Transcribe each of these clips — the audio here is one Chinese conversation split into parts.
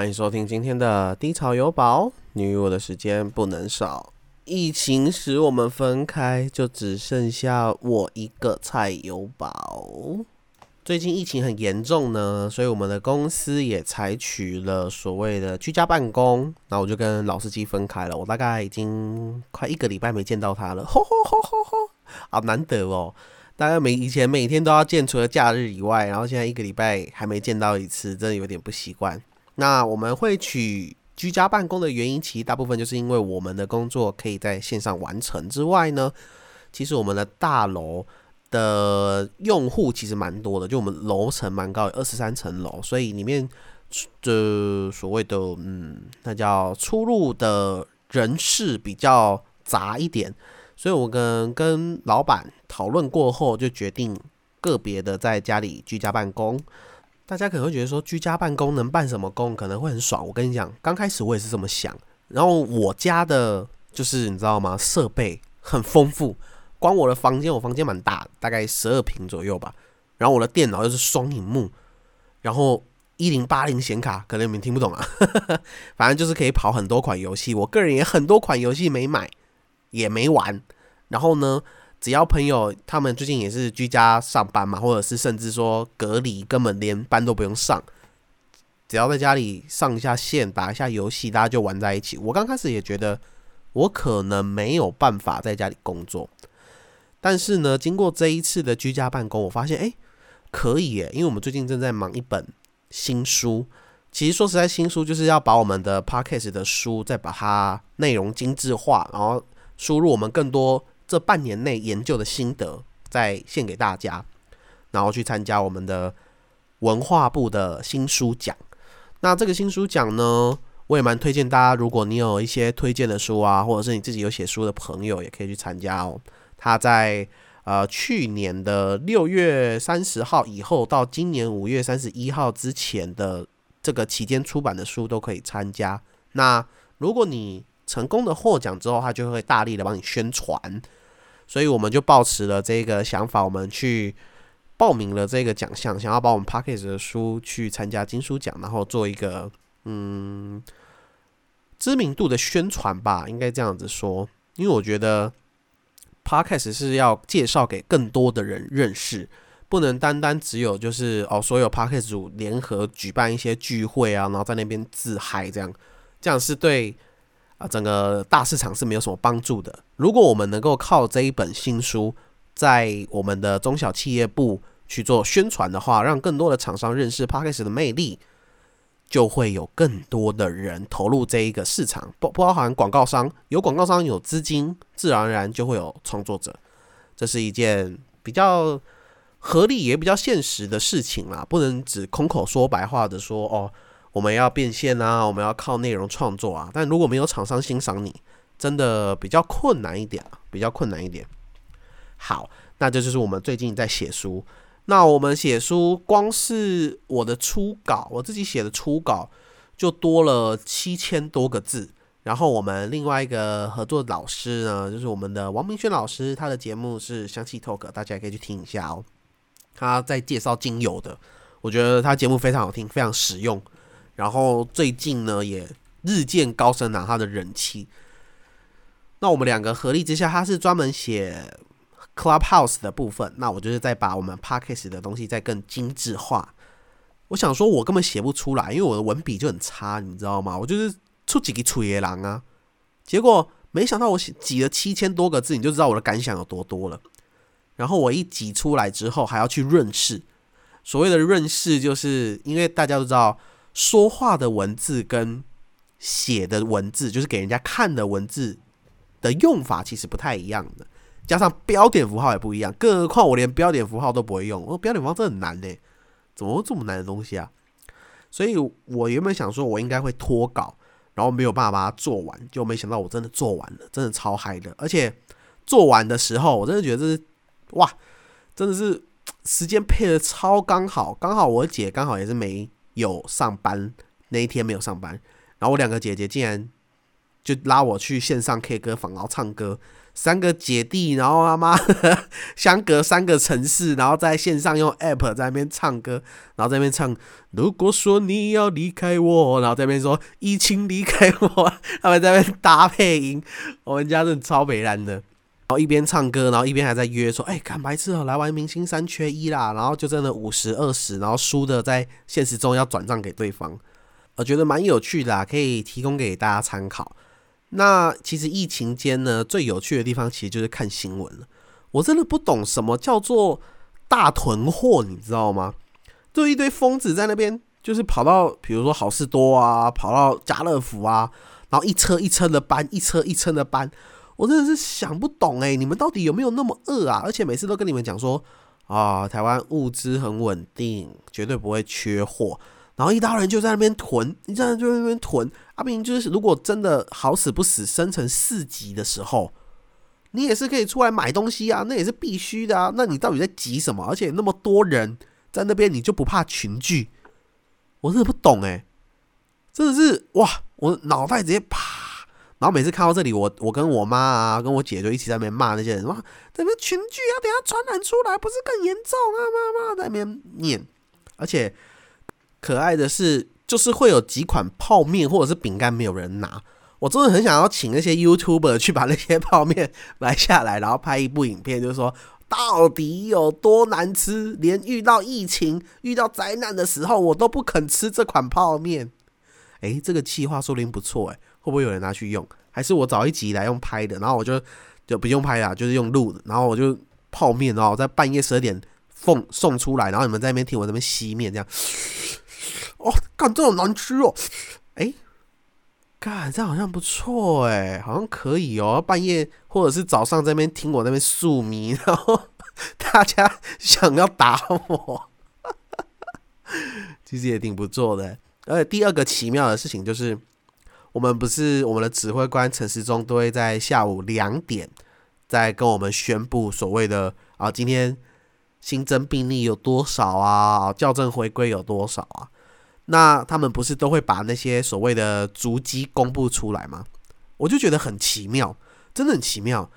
欢迎收听今天的低潮有宝，你与我的时间不能少。疫情使我们分开，就只剩下我一个菜有宝。最近疫情很严重呢，所以我们的公司也采取了所谓的居家办公。那我就跟老司机分开了，我大概已经快一个礼拜没见到他了，吼吼吼吼吼，好难得哦。大概每以前每天都要见，除了假日以外，然后现在一个礼拜还没见到一次，真的有点不习惯。那我们会取居家办公的原因，其实大部分就是因为我们的工作可以在线上完成之外呢，其实我们的大楼的用户其实蛮多的，就我们楼层蛮高，有二十三层楼，所以里面的所谓的嗯，那叫出入的人士比较杂一点。所以我跟跟老板讨论过后，就决定个别的在家里居家办公。大家可能会觉得说，居家办公能办什么工，可能会很爽。我跟你讲，刚开始我也是这么想。然后我家的就是你知道吗？设备很丰富，光我的房间，我房间蛮大，大概十二平左右吧。然后我的电脑又是双荧幕，然后一零八零显卡，可能你们听不懂啊。反正就是可以跑很多款游戏。我个人也很多款游戏没买。也没玩，然后呢，只要朋友他们最近也是居家上班嘛，或者是甚至说隔离，根本连班都不用上，只要在家里上一下线，打一下游戏，大家就玩在一起。我刚开始也觉得我可能没有办法在家里工作，但是呢，经过这一次的居家办公，我发现哎，可以耶，因为我们最近正在忙一本新书。其实说实在，新书就是要把我们的 podcast 的书再把它内容精致化，然后。输入我们更多这半年内研究的心得，再献给大家，然后去参加我们的文化部的新书奖。那这个新书奖呢，我也蛮推荐大家，如果你有一些推荐的书啊，或者是你自己有写书的朋友，也可以去参加哦。他在呃去年的六月三十号以后到今年五月三十一号之前的这个期间出版的书都可以参加。那如果你成功的获奖之后，他就会大力的帮你宣传，所以我们就抱持了这个想法，我们去报名了这个奖项，想要把我们 p a c k a g e 的书去参加金书奖，然后做一个嗯知名度的宣传吧，应该这样子说，因为我觉得 p a c k a g e 是要介绍给更多的人认识，不能单单只有就是哦，所有 p a c k a g e 组联合举办一些聚会啊，然后在那边自嗨，这样这样是对。啊，整个大市场是没有什么帮助的。如果我们能够靠这一本新书，在我们的中小企业部去做宣传的话，让更多的厂商认识 p a c k a g e 的魅力，就会有更多的人投入这一个市场。包包含广告商，有广告商有资金，自然而然就会有创作者。这是一件比较合理也比较现实的事情啦，不能只空口说白话的说哦。我们要变现啊，我们要靠内容创作啊，但如果没有厂商欣赏你，真的比较困难一点比较困难一点。好，那这就是我们最近在写书。那我们写书，光是我的初稿，我自己写的初稿就多了七千多个字。然后我们另外一个合作老师呢，就是我们的王明轩老师，他的节目是香气 Talk，大家也可以去听一下哦。他在介绍精油的，我觉得他节目非常好听，非常实用。然后最近呢，也日渐高升拿他的人气。那我们两个合力之下，他是专门写 Clubhouse 的部分，那我就是在把我们 Podcast 的东西再更精致化。我想说，我根本写不出来，因为我的文笔就很差，你知道吗？我就是出几个楚野狼啊。结果没想到我写挤了七千多个字，你就知道我的感想有多多了。然后我一挤出来之后，还要去润饰。所谓的润饰，就是因为大家都知道。说话的文字跟写的文字，就是给人家看的文字的用法，其实不太一样的。加上标点符号也不一样，更何况我连标点符号都不会用。我标点符号真的很难呢，怎么会这么难的东西啊？所以我原本想说，我应该会脱稿，然后没有办法把它做完，就没想到我真的做完了，真的超嗨的。而且做完的时候，我真的觉得这是哇，真的是时间配的超刚好，刚好我姐刚好也是没。有上班那一天没有上班，然后我两个姐姐竟然就拉我去线上 K 歌房，然后唱歌。三个姐弟，然后他妈 相隔三个城市，然后在线上用 App 在那边唱歌，然后在那边唱。如果说你要离开我，然后在那边说疫情离开我，他们在那边搭配音。我们家真的超美男的，然后一边唱歌，然后一边还在约说：“哎，干白痴哦，来玩明星三缺一啦！”然后就真的五十二十，然后输的在现实中要转账给对方。我觉得蛮有趣的，可以提供给大家参考。那其实疫情间呢，最有趣的地方其实就是看新闻了。我真的不懂什么叫做大囤货，你知道吗？就一堆疯子在那边，就是跑到比如说好事多啊，跑到家乐福啊，然后一车一车的搬，一车一车的搬。我真的是想不懂哎，你们到底有没有那么饿啊？而且每次都跟你们讲说啊，台湾物资很稳定，绝对不会缺货。然后一大人就在那边囤，一大人就在那边囤。阿明就是，如果真的好死不死生成四级的时候，你也是可以出来买东西啊，那也是必须的啊。那你到底在急什么？而且那么多人在那边，你就不怕群聚？我真的不懂哎，真的是哇，我脑袋直接啪。然后每次看到这里，我我跟我妈啊，跟我姐就一起在那边骂那些人，哇，怎么群聚啊，等下传染出来不是更严重啊？妈妈在那边念，而且。可爱的是，就是会有几款泡面或者是饼干没有人拿，我真的很想要请那些 YouTuber 去把那些泡面买下来，然后拍一部影片，就是说到底有多难吃，连遇到疫情、遇到灾难的时候，我都不肯吃这款泡面。诶，这个计划说不定不错，诶，会不会有人拿去用？还是我找一集来用拍的，然后我就就不用拍啦，就是用录的，然后我就泡面然后，在半夜十二点送送出来，然后你们在那边听我这边吸面这样。哦，干这种难吃哦！哎，干这好像不错哎，好像可以哦。半夜或者是早上在那边听我那边宿迷，然后大家想要打我，其实也挺不错的。而且第二个奇妙的事情就是，我们不是我们的指挥官陈时中都会在下午两点在跟我们宣布所谓的啊，今天新增病例有多少啊，校正回归有多少啊？那他们不是都会把那些所谓的足迹公布出来吗？我就觉得很奇妙，真的很奇妙。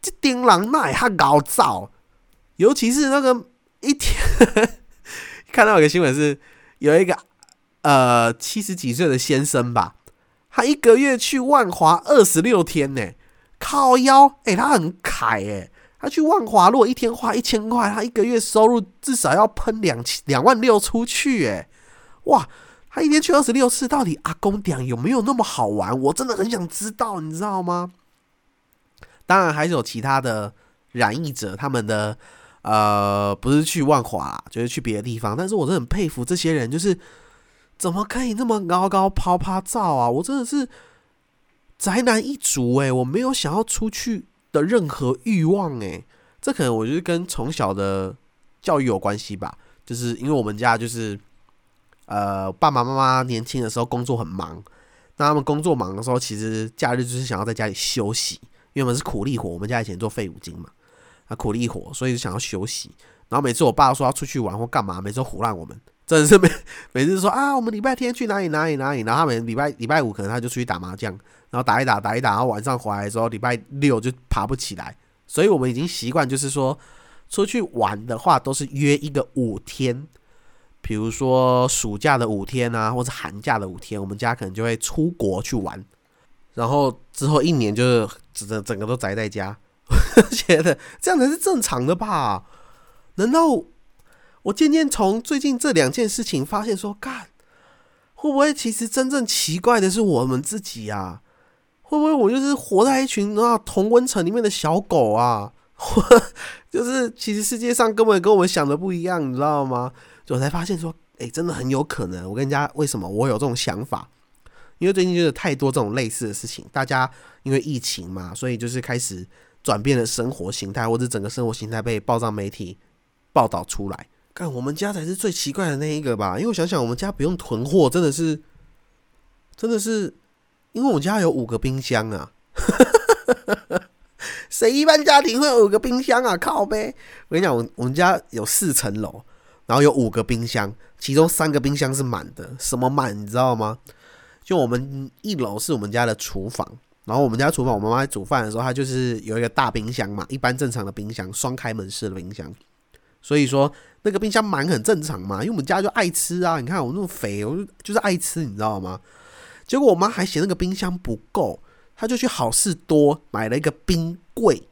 这丁郎奈他搞造，尤其是那个一天 看到有个新闻是有一个呃七十几岁的先生吧，他一个月去万华二十六天呢，靠腰哎，他很凯哎，他去万华如果一天花一千块，他一个月收入至少要喷两千两万六出去哎。哇，他一天去二十六次，到底阿公点有没有那么好玩？我真的很想知道，你知道吗？当然还是有其他的染疫者，他们的呃不是去万华，就是去别的地方。但是我真的很佩服这些人，就是怎么可以那么高高抛拍照啊？我真的是宅男一族诶，我没有想要出去的任何欲望诶。这可能我觉得跟从小的教育有关系吧，就是因为我们家就是。呃，爸爸妈妈年轻的时候工作很忙，那他们工作忙的时候，其实假日就是想要在家里休息，因为我们是苦力活，我们家以前做废五金嘛，啊苦力活，所以就想要休息。然后每次我爸说要出去玩或干嘛，每次都胡乱我们，真的是每每次说啊，我们礼拜天去哪里哪里哪里，然后他们礼拜礼拜五可能他就出去打麻将，然后打一打打一打，然后晚上回来之后，礼拜六就爬不起来，所以我们已经习惯就是说出去玩的话都是约一个五天。比如说暑假的五天啊，或者寒假的五天，我们家可能就会出国去玩，然后之后一年就是整整个都宅在家。觉得这样才是正常的吧？难 道我渐渐从最近这两件事情发现说，干会不会其实真正奇怪的是我们自己啊？会不会我就是活在一群啊同温层里面的小狗啊？就是其实世界上根本跟我们想的不一样，你知道吗？我才发现说，哎，真的很有可能。我跟人家为什么我有这种想法？因为最近就是太多这种类似的事情，大家因为疫情嘛，所以就是开始转变了生活形态，或者整个生活形态被报章媒体报道出来。看我们家才是最奇怪的那一个吧？因为我想想，我们家不用囤货，真的是，真的是，因为我们家有五个冰箱啊。谁一般家庭会有五个冰箱啊？靠呗！我跟你讲，我我们家有四层楼。然后有五个冰箱，其中三个冰箱是满的。什么满？你知道吗？就我们一楼是我们家的厨房，然后我们家厨房我妈妈煮饭的时候，它就是有一个大冰箱嘛，一般正常的冰箱，双开门式的冰箱。所以说那个冰箱满很正常嘛，因为我们家就爱吃啊。你看我那么肥，我就就是爱吃，你知道吗？结果我妈还嫌那个冰箱不够，她就去好事多买了一个冰柜，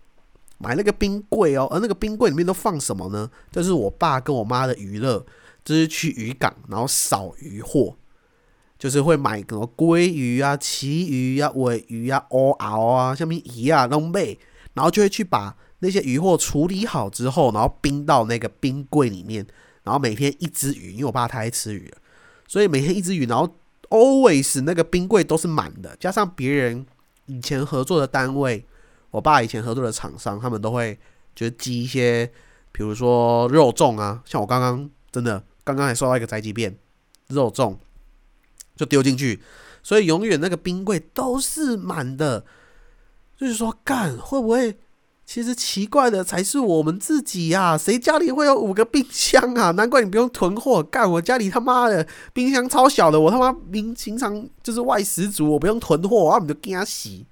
买了个冰柜哦。而那个冰柜里面都放什么呢？就是我爸跟我妈的娱乐，就是去渔港然后扫渔货，就是会买什么鲑鱼啊、旗鱼啊、尾鱼啊、欧鳌啊、下面鱼啊、龙贝，然后就会去把。那些鱼货处理好之后，然后冰到那个冰柜里面，然后每天一只鱼，因为我爸太爱吃鱼了，所以每天一只鱼，然后 always 那个冰柜都是满的。加上别人以前合作的单位，我爸以前合作的厂商，他们都会就是寄一些，比如说肉粽啊，像我刚刚真的刚刚还收到一个宅急便肉粽，就丢进去，所以永远那个冰柜都是满的。就是说，干会不会？其实奇怪的才是我们自己呀，谁家里会有五个冰箱啊？难怪你不用囤货，干我家里他妈的冰箱超小的，我他妈平平常就是外食族，我不用囤货，我们就给他洗。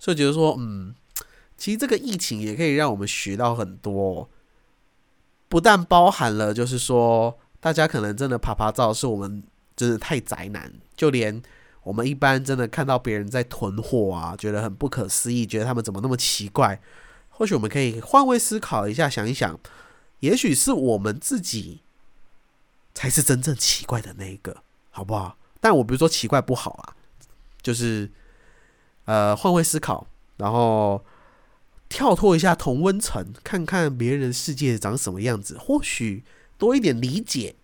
所以觉得说，嗯，其实这个疫情也可以让我们学到很多，不但包含了就是说，大家可能真的爬爬照是我们真的太宅男，就连。我们一般真的看到别人在囤货啊，觉得很不可思议，觉得他们怎么那么奇怪？或许我们可以换位思考一下，想一想，也许是我们自己才是真正奇怪的那一个，好不好？但我不是说奇怪不好啊，就是呃换位思考，然后跳脱一下同温层，看看别人世界长什么样子，或许多一点理解，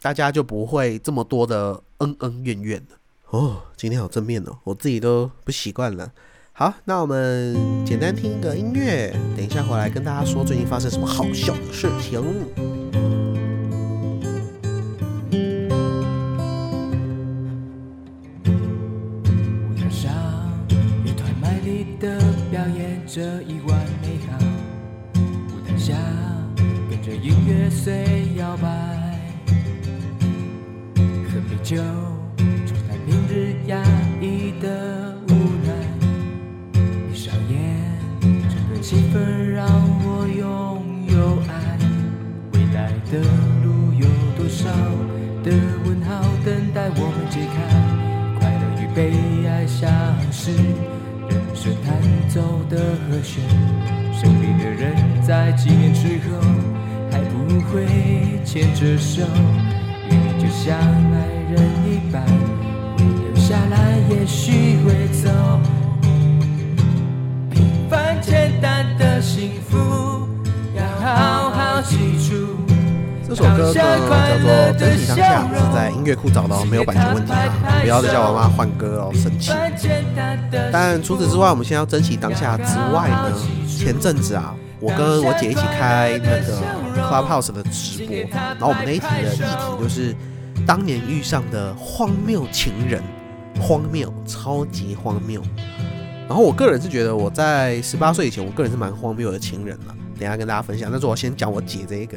大家就不会这么多的恩恩怨怨了。哦，今天好正面哦，我自己都不习惯了。好，那我们简单听一个音乐，等一下回来跟大家说最近发生什么好笑的事情。舞台上，乐团卖力的表演着一万美好。舞台下，跟着音乐随摇摆，喝杯酒。快乐与悲哀像是人生弹奏的和弦，生病的人在几年之后还不会牵着手，你就像爱人一般。留下来也许会走。平凡简单的幸福，这首歌呢叫做《珍惜当下》，是在音乐库找到，没有版权问题啊！不要再叫我妈换歌哦，生气。但除此之外，我们现在要珍惜当下之外呢，前阵子啊，我跟我姐一起开那个 Clubhouse 的直播，然后我们那一题的议题就是当年遇上的荒谬情人。荒谬，超级荒谬。然后我个人是觉得，我在十八岁以前，我个人是蛮荒谬的情人了。等下跟大家分享。但是我先讲我姐这一个。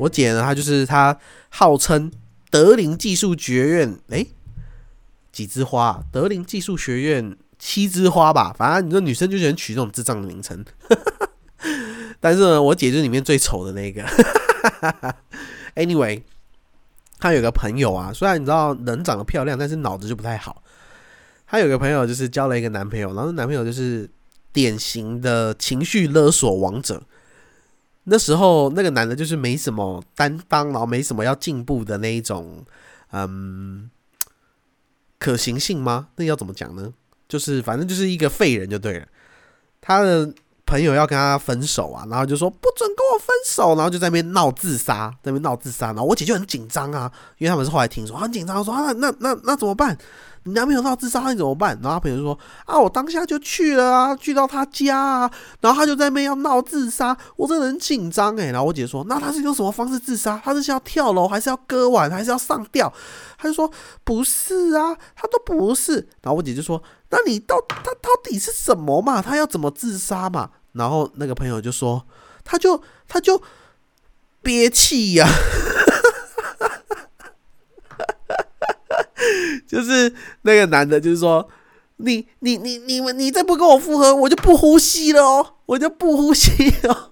我姐呢，她就是她号称德林技术学院，哎，几枝花？德林技术学院七枝花吧。反正你说女生就喜欢取这种智障的名称。但是呢，我姐就是里面最丑的那个。Anyway。她有个朋友啊，虽然你知道人长得漂亮，但是脑子就不太好。她有个朋友就是交了一个男朋友，然后男朋友就是典型的情绪勒索王者。那时候那个男的就是没什么担当，然后没什么要进步的那一种，嗯，可行性吗？那要怎么讲呢？就是反正就是一个废人就对了。他的。朋友要跟他分手啊，然后就说不准跟我分手，然后就在那边闹自杀，在那边闹自杀，然后我姐就很紧张啊，因为他们是后来听说很紧张，说啊那那那怎么办？你男朋友闹自杀你怎么办？然后他朋友就说啊我当下就去了啊，去到他家啊，然后他就在那边要闹自杀，我真的很紧张哎，然后我姐说那他是用什么方式自杀？他是要跳楼还是要割腕还是要上吊？他就说不是啊，他都不是。然后我姐就说那你到他到底是什么嘛？他要怎么自杀嘛？然后那个朋友就说，他就他就憋气呀，就是那个男的，就是说，你你你你们你再不跟我复合，我就不呼吸了哦，我就不呼吸哦。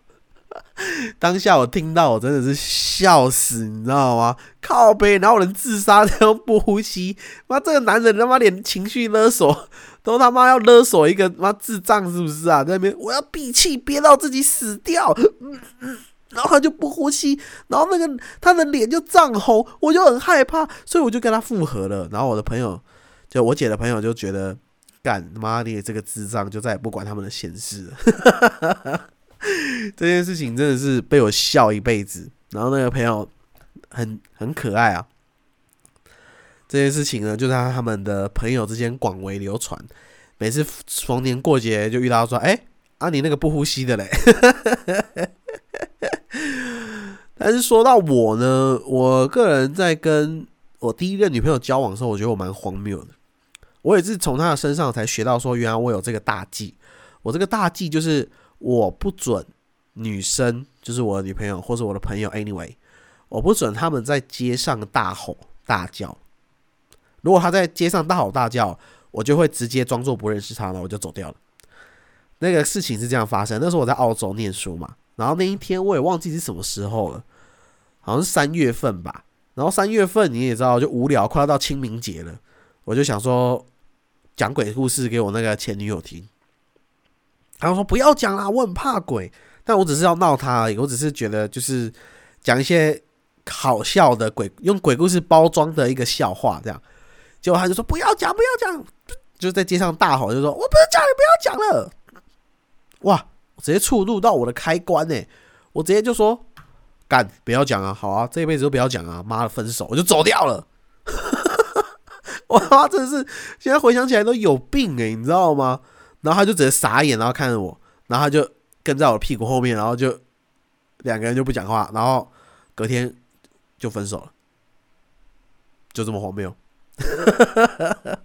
当下我听到，我真的是笑死，你知道吗？靠背，然后人自杀都不呼吸，妈，这个男人他妈连情绪勒索都他妈要勒索一个妈智障是不是啊？在那边我要闭气憋到自己死掉，然后他就不呼吸，然后那个他的脸就涨红，我就很害怕，所以我就跟他复合了。然后我的朋友，就我姐的朋友就觉得，干妈你这个智障，就再也不管他们的闲事了。这件事情真的是被我笑一辈子。然后那个朋友很很可爱啊。这件事情呢，就在他们的朋友之间广为流传。每次逢年过节就遇到说：“哎，啊你那个不呼吸的嘞。” 但是说到我呢，我个人在跟我第一任女朋友交往的时候，我觉得我蛮荒谬的。我也是从她的身上才学到说，原来我有这个大忌。我这个大忌就是。我不准女生，就是我的女朋友或者我的朋友，anyway，我不准他们在街上大吼大叫。如果他在街上大吼大叫，我就会直接装作不认识他了，我就走掉了。那个事情是这样发生，那时候我在澳洲念书嘛，然后那一天我也忘记是什么时候了，好像是三月份吧。然后三月份你也知道，就无聊，快要到清明节了，我就想说讲鬼故事给我那个前女友听。他说：“不要讲啦，我很怕鬼。但我只是要闹他而已。我只是觉得，就是讲一些好笑的鬼，用鬼故事包装的一个笑话，这样。结果他就说：不要讲，不要讲，就在街上大吼，就说：我不是讲你不要讲了。哇！直接触怒到我的开关呢。我直接就说：干，不要讲啊！好啊，这一辈子都不要讲啊！妈的，分手，我就走掉了。我他妈真的是，现在回想起来都有病哎，你知道吗？”然后他就直接傻眼，然后看着我，然后他就跟在我屁股后面，然后就两个人就不讲话，然后隔天就分手了，就这么荒谬。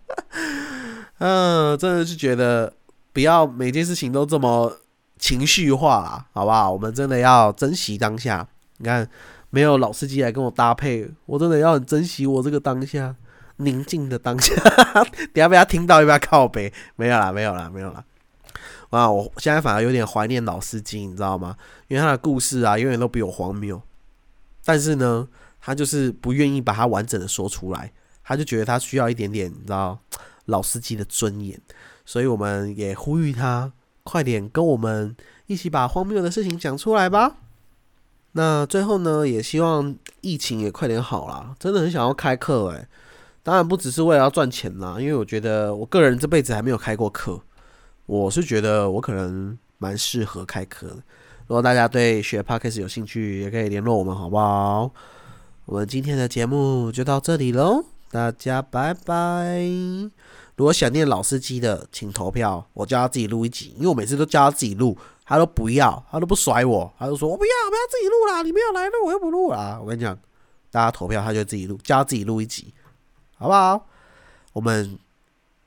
嗯，真的是觉得不要每件事情都这么情绪化啦，好不好？我们真的要珍惜当下。你看，没有老司机来跟我搭配，我真的要很珍惜我这个当下。宁静的当下，等下被他听到，要不要靠背？没有啦，没有啦，没有啦。哇，我现在反而有点怀念老司机，你知道吗？因为他的故事啊，永远都比我荒谬。但是呢，他就是不愿意把它完整的说出来，他就觉得他需要一点点，你知道，老司机的尊严。所以我们也呼吁他，快点跟我们一起把荒谬的事情讲出来吧。那最后呢，也希望疫情也快点好啦，真的很想要开课诶。当然不只是为了要赚钱啦，因为我觉得我个人这辈子还没有开过课，我是觉得我可能蛮适合开课的。如果大家对学 Podcast 有兴趣，也可以联络我们，好不好？我们今天的节目就到这里喽，大家拜拜。如果想念老司机的，请投票，我叫他自己录一集，因为我每次都叫他自己录，他都不要，他都不甩我，他就说我不要，不要自己录啦，你没有来录，我又不录啦。我跟你讲，大家投票，他就自己录，叫他自己录一集。好不好？我们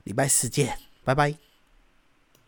礼拜四见，拜拜。